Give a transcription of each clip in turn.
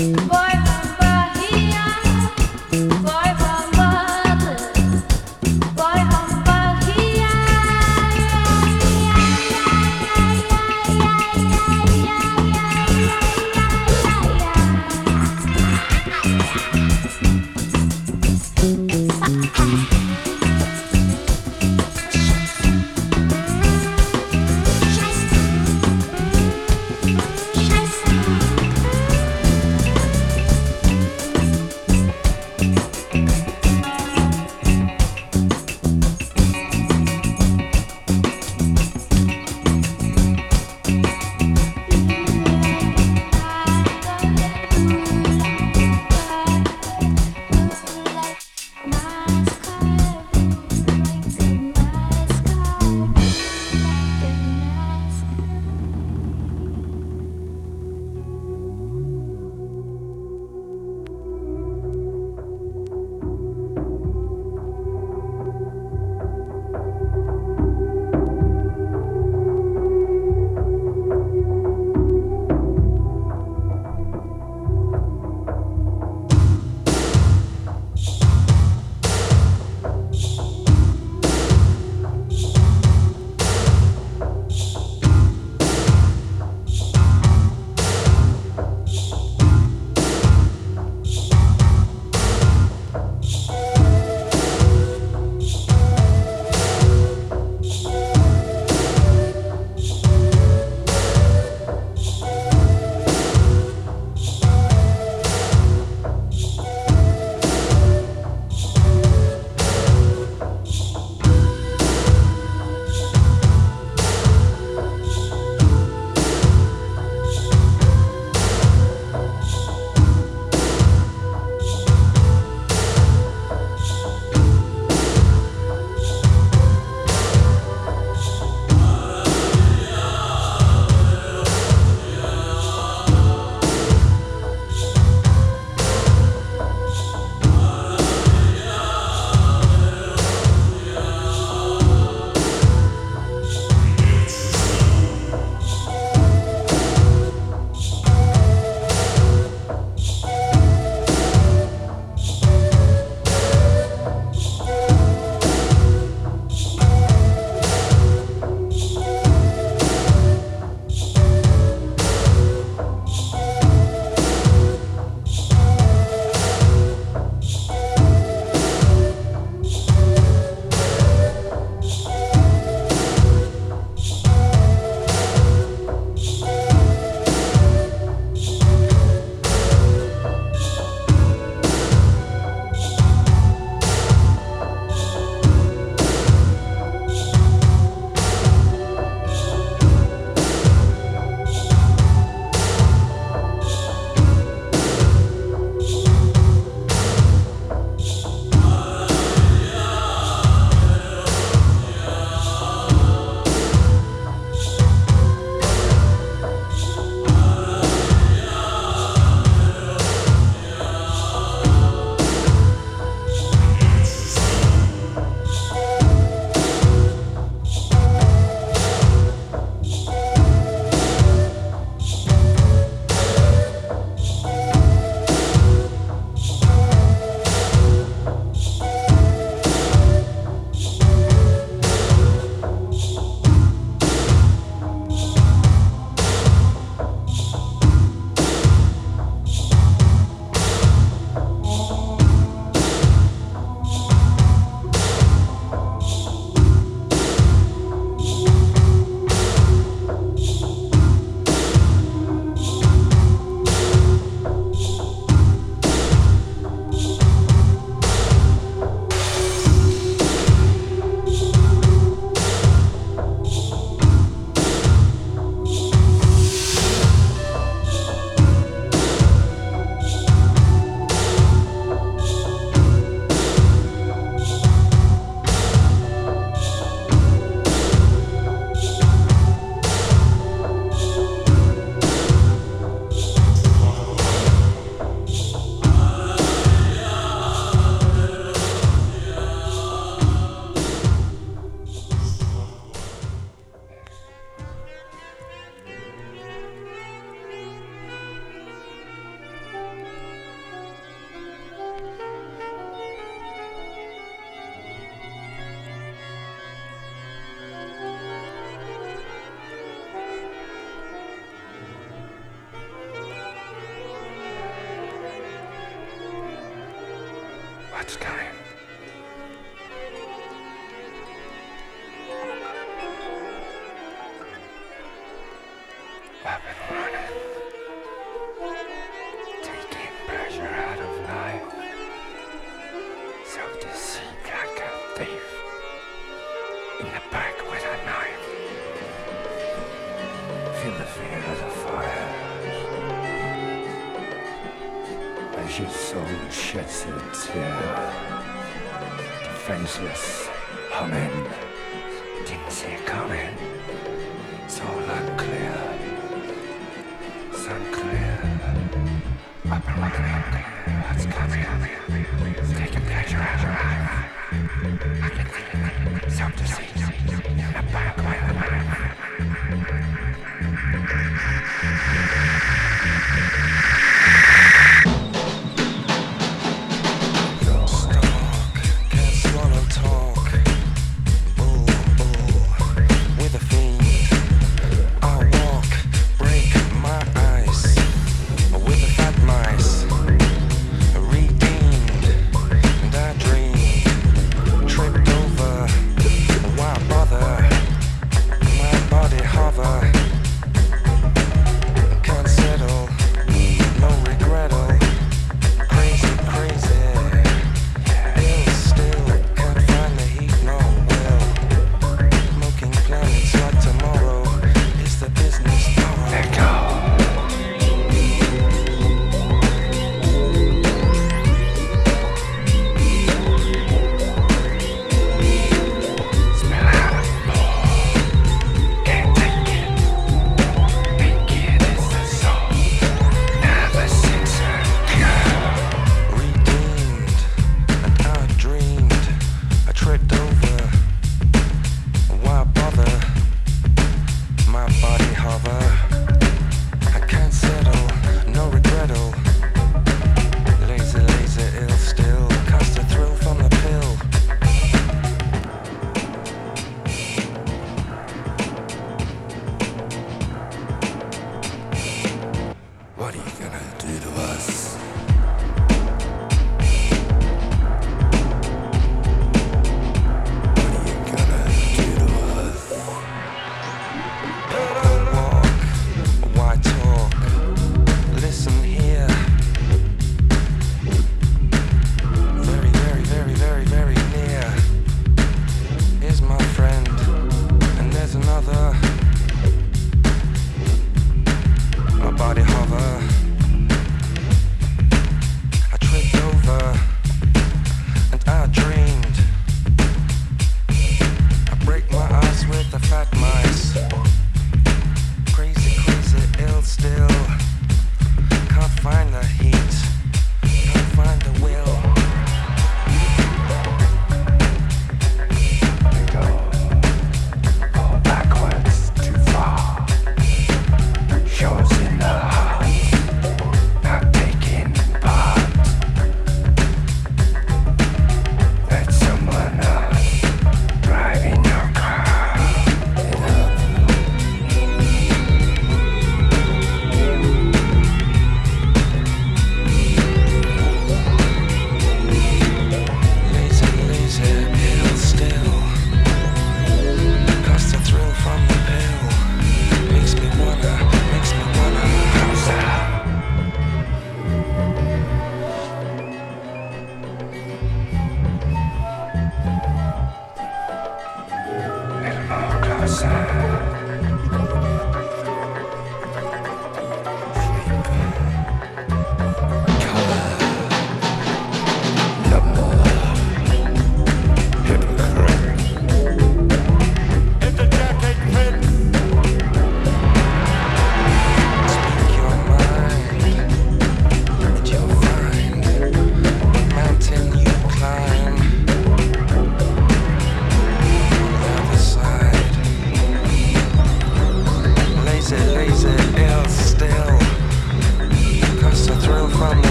Bye.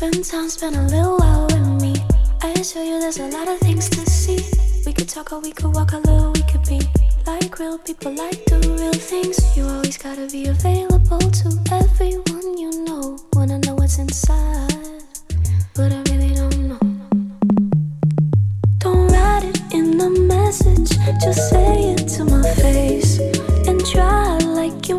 Spend a little while with me. I assure you there's a lot of things to see. We could talk or we could walk, a little we could be like real people, like do real things. You always gotta be available to everyone you know. Wanna know what's inside, but I really don't know. Don't write it in the message, just say it to my face and try like you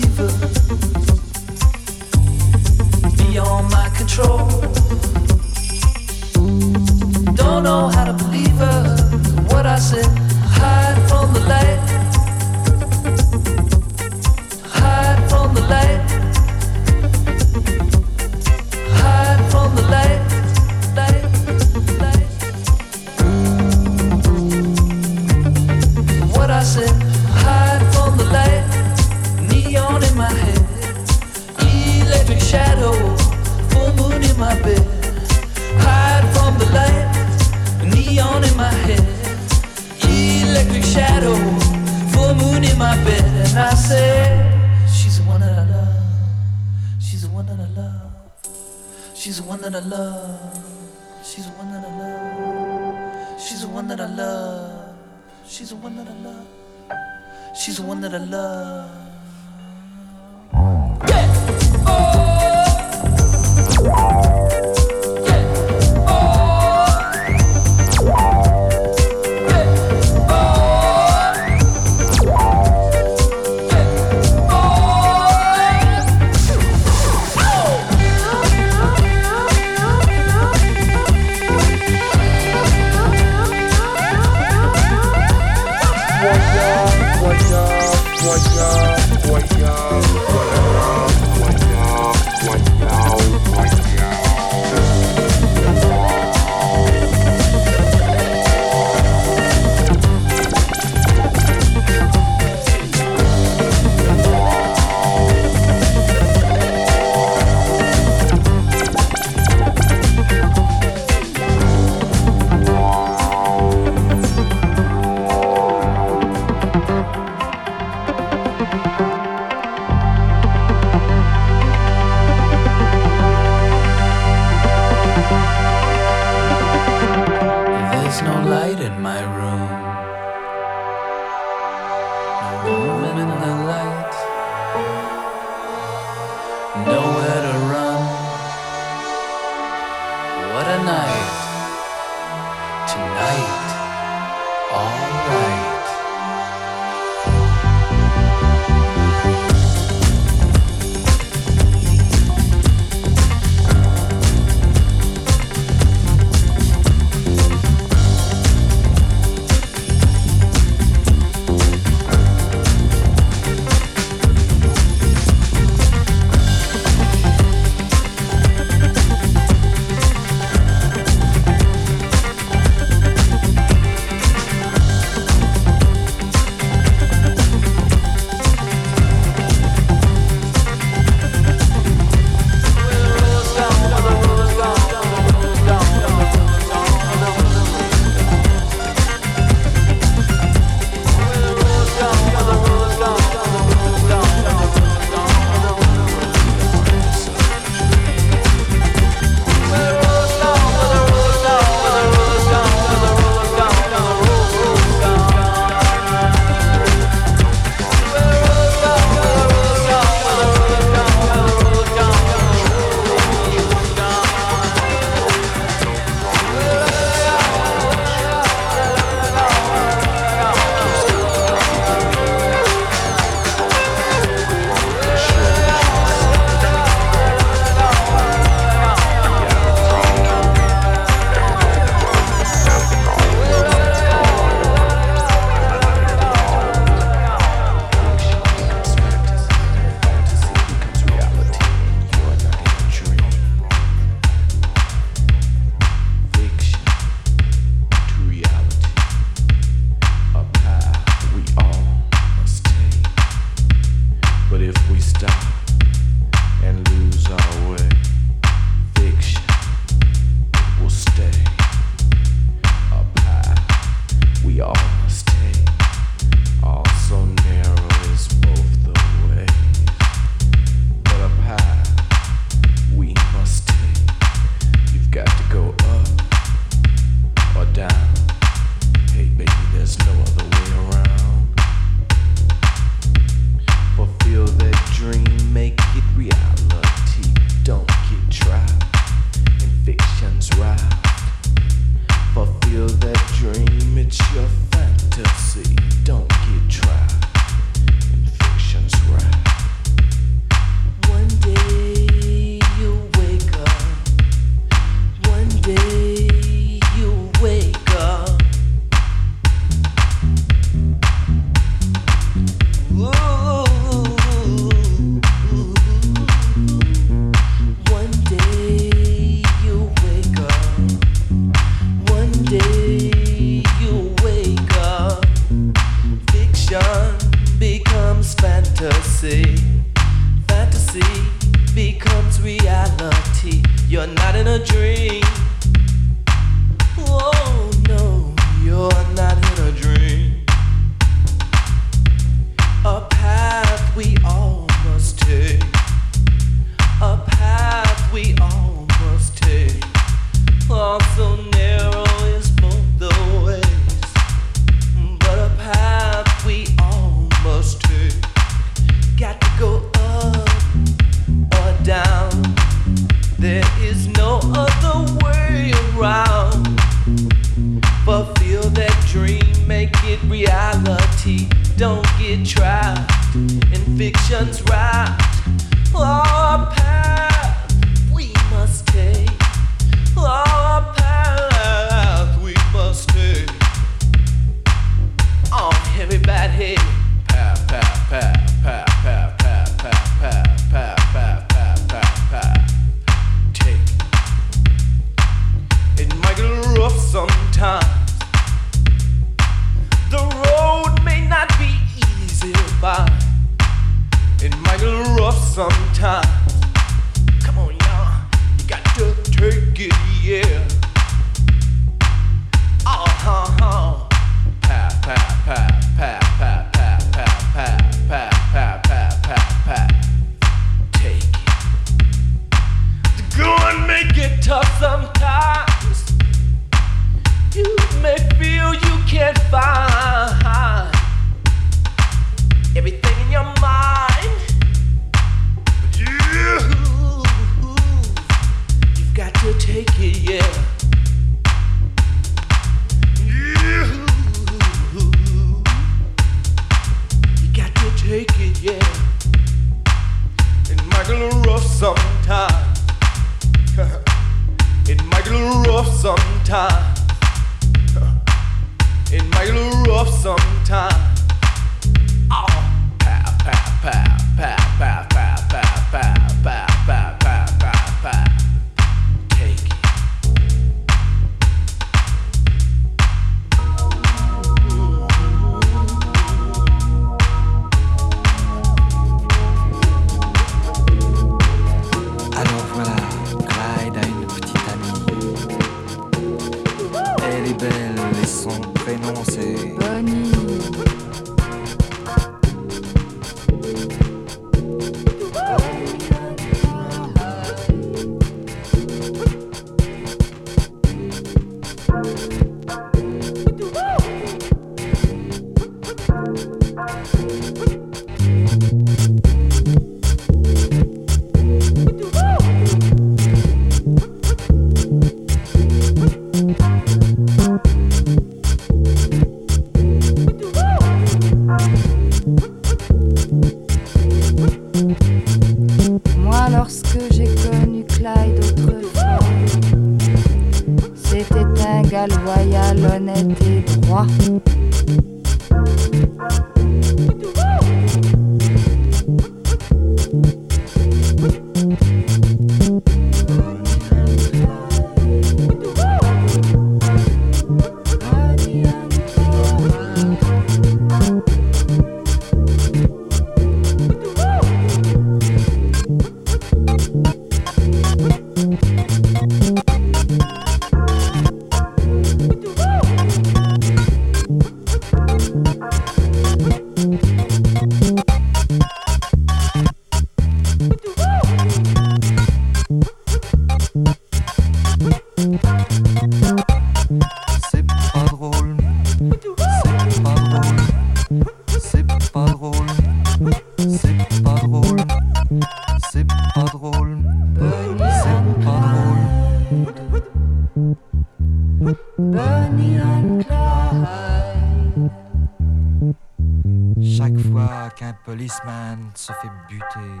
policeman se fait buter.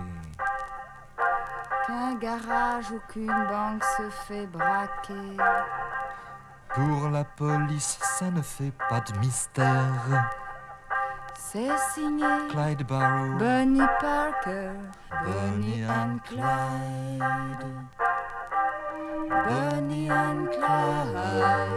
Qu'un garage ou qu'une banque se fait braquer. Pour la police, ça ne fait pas de mystère. C'est signé Clyde Barrow, Bunny Parker, Bunny and Clyde. Bunny and Clyde.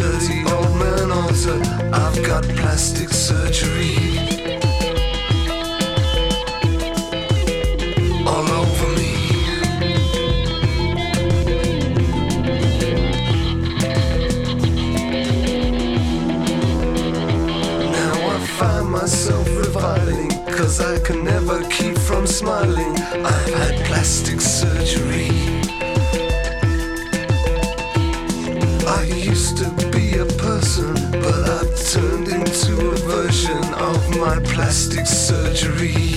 dirty old man altar. I've got plastic surgery. All over me. Now I find myself reviling, cause I can never keep from smiling. I've had plastic surgery. my plastic surgery.